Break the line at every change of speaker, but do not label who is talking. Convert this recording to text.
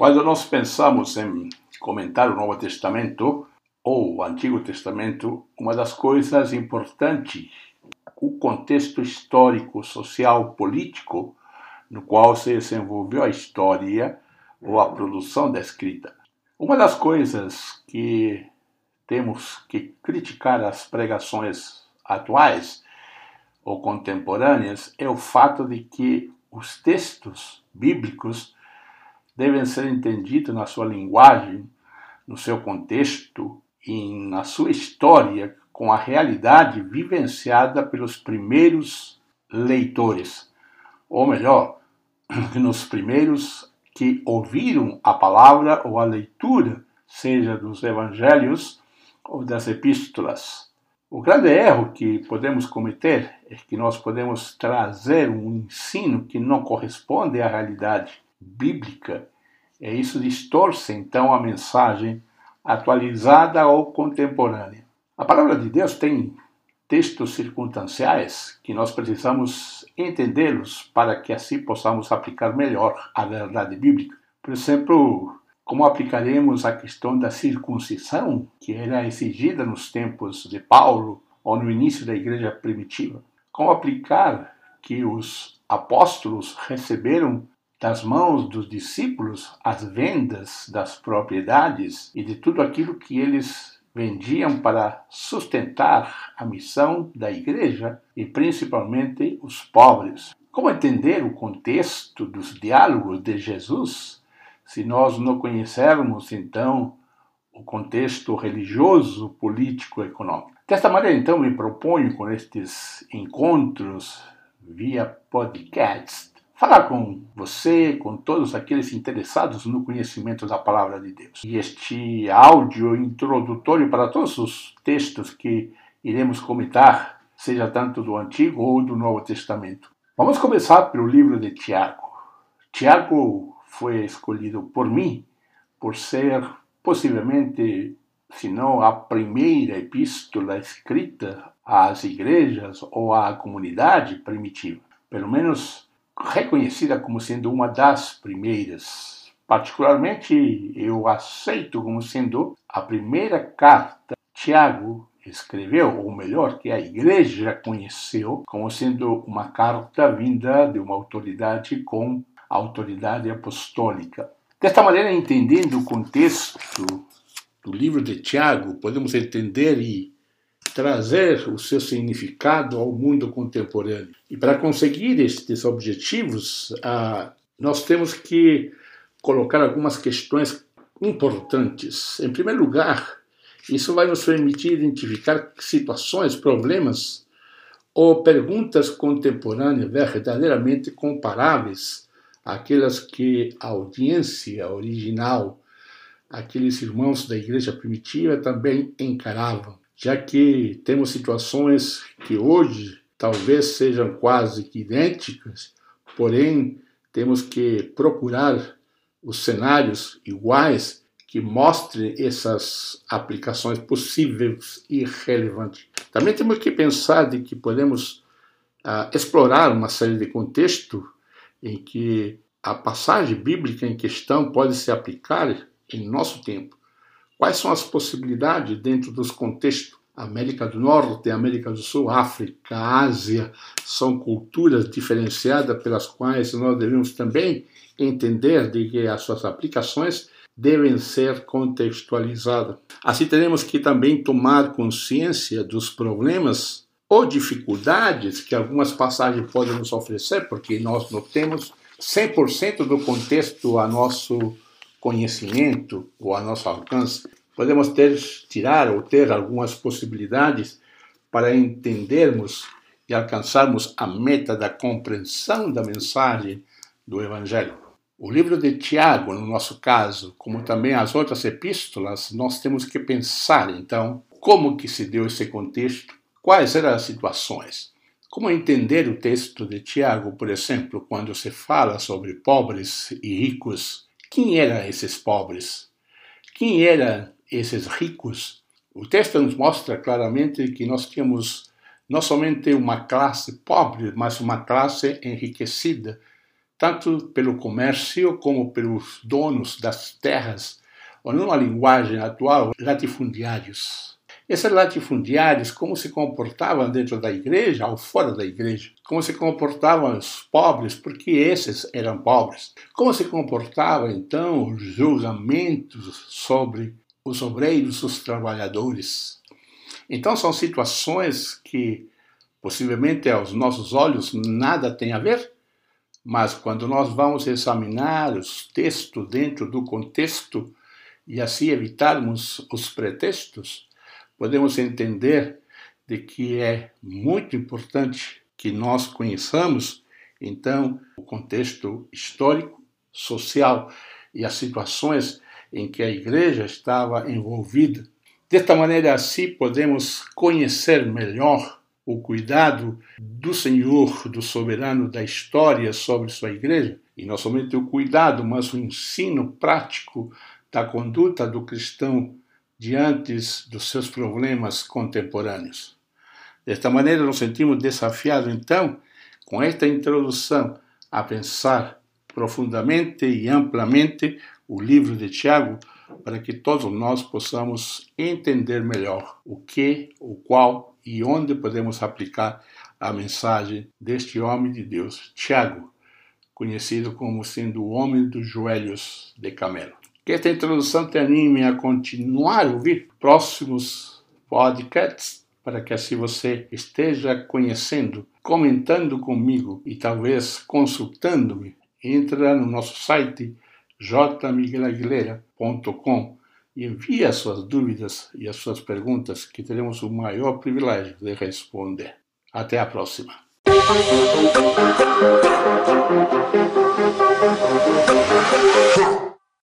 Quando nós pensamos em comentar o Novo Testamento ou o Antigo Testamento, uma das coisas importantes, o contexto histórico, social, político no qual se desenvolveu a história ou a produção da escrita. Uma das coisas que temos que criticar as pregações atuais ou contemporâneas é o fato de que os textos bíblicos devem ser entendidos na sua linguagem, no seu contexto e na sua história com a realidade vivenciada pelos primeiros leitores, ou melhor, nos primeiros que ouviram a palavra ou a leitura, seja dos evangelhos ou das epístolas. O grande erro que podemos cometer é que nós podemos trazer um ensino que não corresponde à realidade bíblica, e isso distorce então a mensagem atualizada ou contemporânea. A palavra de Deus tem textos circunstanciais que nós precisamos entendê-los para que assim possamos aplicar melhor a verdade bíblica. Por exemplo, como aplicaremos a questão da circuncisão, que era exigida nos tempos de Paulo ou no início da igreja primitiva? Como aplicar que os apóstolos receberam das mãos dos discípulos as vendas das propriedades e de tudo aquilo que eles vendiam para sustentar a missão da igreja e principalmente os pobres. Como entender o contexto dos diálogos de Jesus se nós não conhecermos, então, o contexto religioso, político, econômico. Desta maneira, então, me proponho com estes encontros via podcast falar com você, com todos aqueles interessados no conhecimento da palavra de Deus. E este áudio introdutório para todos os textos que iremos comentar, seja tanto do Antigo ou do Novo Testamento. Vamos começar pelo livro de Tiago. Tiago foi escolhido por mim por ser possivelmente, se não a primeira epístola escrita às igrejas ou à comunidade primitiva, pelo menos reconhecida como sendo uma das primeiras. Particularmente, eu aceito como sendo a primeira carta Tiago escreveu, ou melhor, que a igreja conheceu como sendo uma carta vinda de uma autoridade com autoridade apostólica. Desta maneira, entendendo o contexto do livro de Tiago, podemos entender e trazer o seu significado ao mundo contemporâneo. E para conseguir estes objetivos, ah, nós temos que colocar algumas questões importantes. Em primeiro lugar, isso vai nos permitir identificar situações, problemas ou perguntas contemporâneas verdadeiramente comparáveis aquelas que a audiência original, aqueles irmãos da igreja primitiva também encaravam, já que temos situações que hoje talvez sejam quase que idênticas, porém temos que procurar os cenários iguais que mostrem essas aplicações possíveis e relevantes. Também temos que pensar de que podemos uh, explorar uma série de contextos em que a passagem bíblica em questão pode se aplicar em nosso tempo. Quais são as possibilidades dentro dos contextos América do Norte, América do Sul, África, Ásia, são culturas diferenciadas pelas quais nós devemos também entender de que as suas aplicações devem ser contextualizadas. Assim teremos que também tomar consciência dos problemas ou dificuldades que algumas passagens podem nos oferecer, porque nós não temos 100% do contexto a nosso conhecimento ou a nosso alcance. Podemos ter, tirar ou ter algumas possibilidades para entendermos e alcançarmos a meta da compreensão da mensagem do Evangelho. O livro de Tiago, no nosso caso, como também as outras epístolas, nós temos que pensar, então, como que se deu esse contexto Quais eram as situações? Como entender o texto de Tiago, por exemplo, quando se fala sobre pobres e ricos? Quem eram esses pobres? Quem eram esses ricos? O texto nos mostra claramente que nós tínhamos não somente uma classe pobre, mas uma classe enriquecida tanto pelo comércio como pelos donos das terras, ou numa linguagem atual, latifundiários. Esses latifundiários, como se comportavam dentro da igreja ou fora da igreja? Como se comportavam os pobres, porque esses eram pobres? Como se comportavam então os julgamentos sobre os obreiros, os trabalhadores? Então são situações que possivelmente aos nossos olhos nada tem a ver, mas quando nós vamos examinar os textos dentro do contexto e assim evitarmos os pretextos, podemos entender de que é muito importante que nós conheçamos então o contexto histórico, social e as situações em que a igreja estava envolvida. Desta maneira, assim, podemos conhecer melhor o cuidado do Senhor, do soberano da história sobre sua igreja, e não somente o cuidado, mas o ensino prático da conduta do cristão diante dos seus problemas contemporâneos. Desta maneira, nos sentimos desafiados, então, com esta introdução, a pensar profundamente e amplamente o livro de Tiago, para que todos nós possamos entender melhor o que, o qual e onde podemos aplicar a mensagem deste homem de Deus, Tiago, conhecido como sendo o homem dos joelhos de camelo. Que esta introdução te anime a continuar a ouvir próximos podcasts para que assim você esteja conhecendo, comentando comigo e talvez consultando-me. Entra no nosso site jmiguelaguilera.com e envie as suas dúvidas e as suas perguntas que teremos o maior privilégio de responder. Até a próxima.